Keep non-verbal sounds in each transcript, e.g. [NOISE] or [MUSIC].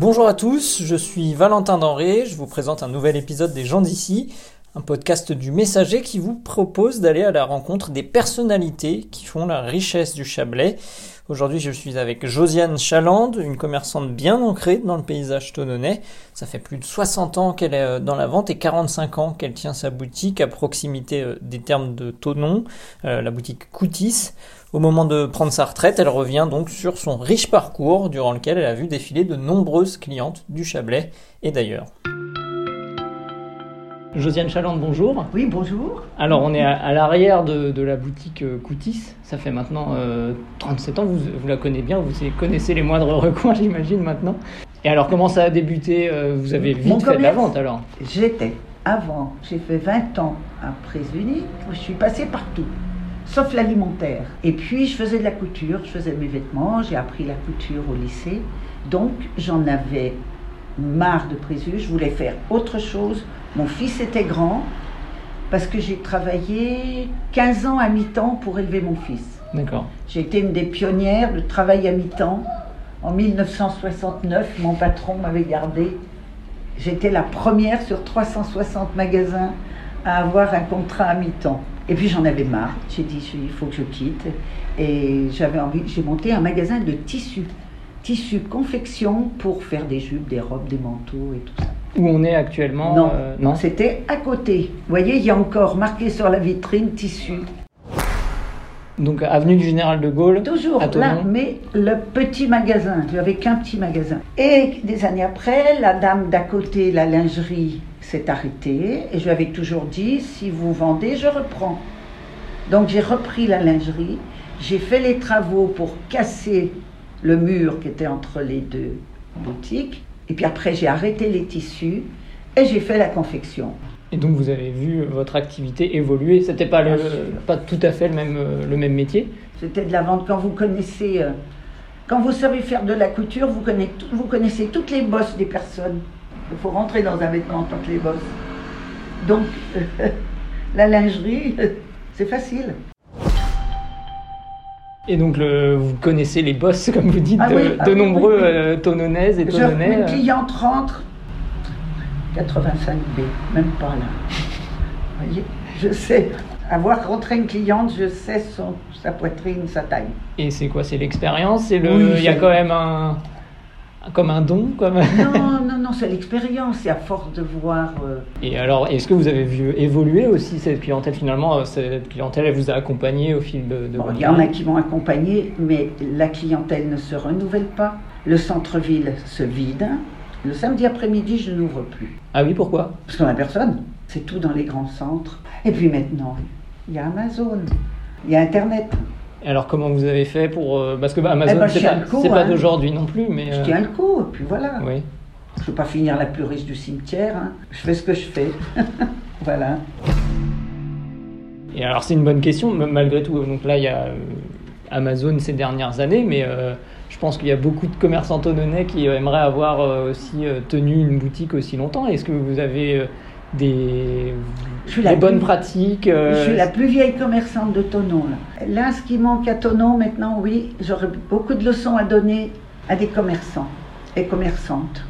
Bonjour à tous, je suis Valentin Denré, je vous présente un nouvel épisode des gens d'ici, un podcast du Messager qui vous propose d'aller à la rencontre des personnalités qui font la richesse du Chablais. Aujourd'hui, je suis avec Josiane Chalande, une commerçante bien ancrée dans le paysage tononnais. Ça fait plus de 60 ans qu'elle est euh, dans la vente et 45 ans qu'elle tient sa boutique à proximité euh, des termes de Tonon, euh, la boutique Coutis. Au moment de prendre sa retraite, elle revient donc sur son riche parcours durant lequel elle a vu défiler de nombreuses clientes du Chablais et d'ailleurs. Josiane Chalande, bonjour. Oui, bonjour. Alors, on est à, l'arrière de, la boutique euh, Coutis. Ça fait maintenant 37 euh, ans. Vous, vous, la connaissez bien. Vous connaissez les moindres [LAUGHS] recoins, j'imagine, maintenant. Et alors, comment ça a débuté euh, Vous avez vite fait de la vente, alors? J'étais. Avant, j'ai fait 20 ans à Présuni. Je suis passée partout, sauf l'alimentaire. Et puis, je faisais de la couture. Je faisais mes vêtements. J'ai appris la couture au lycée. Donc, j'en avais marre de Présus. Je voulais faire autre chose mon fils était grand parce que j'ai travaillé 15 ans à mi-temps pour élever mon fils. D'accord. J'ai été une des pionnières de travail à mi-temps. En 1969, mon patron m'avait gardé. J'étais la première sur 360 magasins à avoir un contrat à mi-temps. Et puis j'en avais marre. J'ai dit, il faut que je quitte. Et j'avais envie, j'ai monté un magasin de tissus. Tissus confection pour faire des jupes, des robes, des manteaux et tout ça. Où on est actuellement Non, euh, non. c'était à côté. Vous voyez, il y a encore marqué sur la vitrine tissu. Donc avenue du Général de Gaulle. Toujours là, mais le petit magasin. J'avais qu'un petit magasin. Et des années après, la dame d'à côté, la lingerie, s'est arrêtée. Et je lui avais toujours dit, si vous vendez, je reprends. Donc j'ai repris la lingerie. J'ai fait les travaux pour casser le mur qui était entre les deux boutiques. Et puis après, j'ai arrêté les tissus et j'ai fait la confection. Et donc vous avez vu votre activité évoluer. C'était pas pas tout à fait le même le même métier? C'était de la vente. Quand vous connaissez, euh, quand vous savez faire de la couture, vous connaissez, vous connaissez toutes les bosses des personnes. Il faut rentrer dans un vêtement toutes les bosses. Donc [LAUGHS] la lingerie, [LAUGHS] c'est facile. Et donc, le, vous connaissez les boss, [LAUGHS] comme vous dites, ah de, ah nombreux euh, tononnaises et tonnonnais. Une euh. cliente rentre, 85B, même pas là. Vous voyez, je sais, avoir rentré une cliente, je sais son, sa poitrine, sa taille. Et c'est quoi C'est l'expérience le. Il y a quand même un comme un don comme... Non, non, c'est l'expérience, c'est à force de voir. Euh, Et alors, est-ce que vous avez vu évoluer aussi cette clientèle finalement euh, Cette clientèle, elle vous a accompagné au fil de, de Il y en a qui m'ont accompagné, mais la clientèle ne se renouvelle pas. Le centre-ville se vide. Le samedi après-midi, je n'ouvre plus. Ah oui, pourquoi? Parce qu'on n'a personne. C'est tout dans les grands centres. Et puis maintenant, il y a Amazon, il y a Internet. Alors comment vous avez fait pour... Euh, parce que bah, Amazon, eh ben, c'est pas, hein. d'aujourd'hui non plus, mais... Je tiens le coup, et puis voilà. Oui. Je ne veux pas finir la plus riche du cimetière. Hein. Je fais ce que je fais. [LAUGHS] voilà. Et alors c'est une bonne question, malgré tout. Donc là, il y a euh, Amazon ces dernières années, mais euh, je pense qu'il y a beaucoup de commerçants tononnais qui aimeraient avoir aussi tenu une boutique aussi longtemps. Est-ce que vous avez des, bonnes pratiques. Euh, je suis la plus vieille commerçante de Tonon. Là. là, ce qui manque à Tonon maintenant, oui, j'aurais beaucoup de leçons à donner à des commerçants et commerçantes.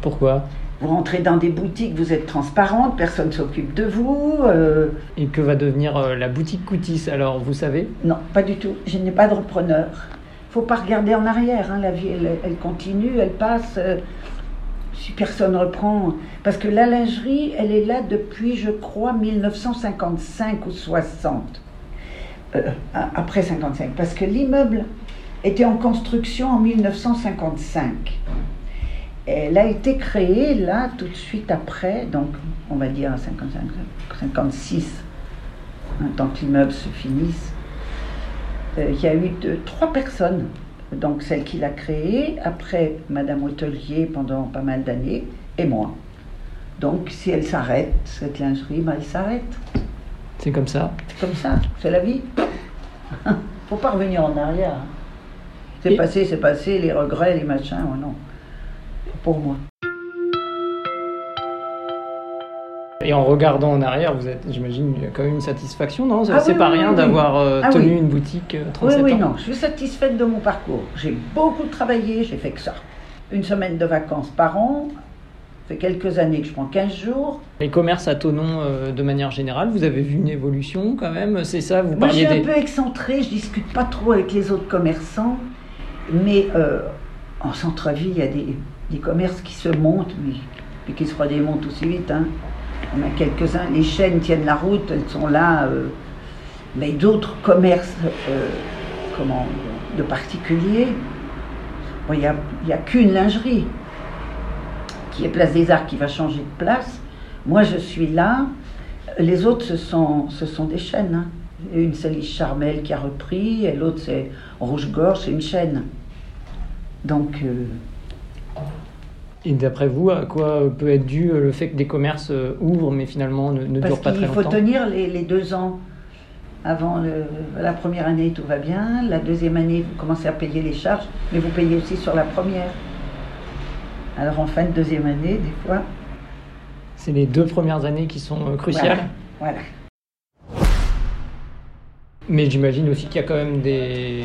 Pourquoi? Vous rentrez dans des boutiques, vous êtes transparente, personne ne s'occupe de vous. Euh. Et que va devenir euh, la boutique Coutis alors, vous savez? Non, pas du tout. Je n'ai pas de repreneur. Il faut pas regarder en arrière. Hein. La vie, elle, elle, continue, elle passe si personne reprend. Parce que la lingerie, elle est là depuis, je crois, 1955 ou 60. Euh, après 55. Parce que l'immeuble était en construction en 1955. Elle a été créée là tout de suite après, donc on va dire 55, 56, un temps que l'immeuble se finisse. Euh, il y a eu deux, trois personnes donc celle qui l'a créée, après Madame Hôtelier pendant pas mal d'années, et moi. Donc si elle s'arrête, cette lingerie, ben, elle s'arrête. C'est comme ça C'est comme ça, c'est la vie. [LAUGHS] faut pas revenir en arrière. C'est passé, c'est passé, les regrets, les machins, oh non. Pour moi. Et en regardant en arrière, vous êtes, j'imagine, il y a quand même une satisfaction, non? C'est ah pas rien d'avoir euh, ah tenu une boutique 37 euh, Oui, oui, non, je suis satisfaite de mon parcours. J'ai beaucoup travaillé, j'ai fait que ça. une semaine de vacances par an. Ça fait quelques années que je prends 15 jours. Les commerces à Tonon, euh, de manière générale, vous avez vu une évolution quand même? C'est ça Vous Moi, je parliez suis un peu excentrée, je discute pas trop avec les autres commerçants, mais euh, en centre-ville, il y a des, des commerces qui se montent, mais, mais qui se redémontent aussi vite. hein. On a quelques-uns, les chaînes tiennent la route, elles sont là, euh, mais d'autres commerces, euh, comment, de particuliers, bon, il n'y a, a qu'une lingerie qui est Place des Arts qui va changer de place. Moi, je suis là. Les autres, ce sont, ce sont des chaînes. hein. Une, c'est Lise Charmel qui a repris, et l'autre, c'est Rouge-Gorge, c'est une chaîne. Donc, euh, Et d'après vous, à quoi peut être dû euh, le fait que des commerces euh, ouvrent mais finalement ne, ne parce durent pas très qu'il faut longtemps tenir les, les deux ans. Avant le- la première année, tout va bien. La deuxième année, vous commencez à payer les charges, mais vous payez aussi sur la première. Alors, en fin de deuxième année, des fois. C'est les deux premières années qui sont euh, cruciales. Voilà. Mais j'imagine aussi qu'il y a quand même des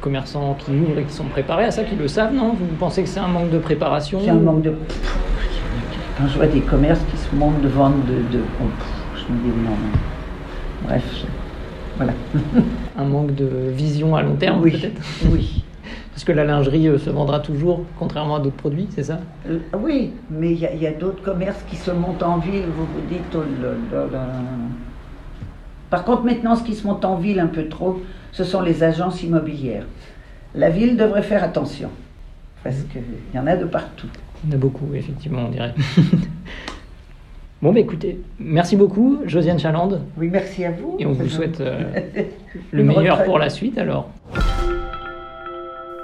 commerçants qui ouvrent et qui sont préparés à ça, qui le savent, non? Vous pensez que c'est un manque de préparation? C'est un manque de. Quand je vois des commerces qui se montent de vendre de. de- oh, je me dis non. Bref, je- voilà. [LAUGHS] Un manque de vision à long terme, oui. peut-être? Oui. [LAUGHS] Parce que la lingerie euh, se vendra toujours, contrairement à d'autres produits, c'est ça? Euh, oui, mais il y a, il y a d'autres commerces qui se montent en ville, vous vous dites, oh là là là. Par contre, maintenant, ce qui se monte en ville un peu trop, ce sont les agences immobilières. La ville devrait faire attention, parce qu'il y en a de partout. Il y en a beaucoup, effectivement, on dirait. [LAUGHS] bon, bah écoutez, merci beaucoup, Josiane Chaland, Oui, merci à vous. et on vous souhaite euh, [LAUGHS] le meilleur retraite. pour la suite alors.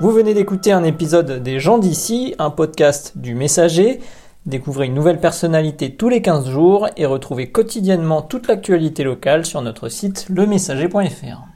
Vous venez d'écouter un épisode des gens d'ici, un podcast du Messager. Découvrez une nouvelle personnalité tous les 15 jours et retrouvez quotidiennement toute l'actualité locale sur notre site lemessager.fr.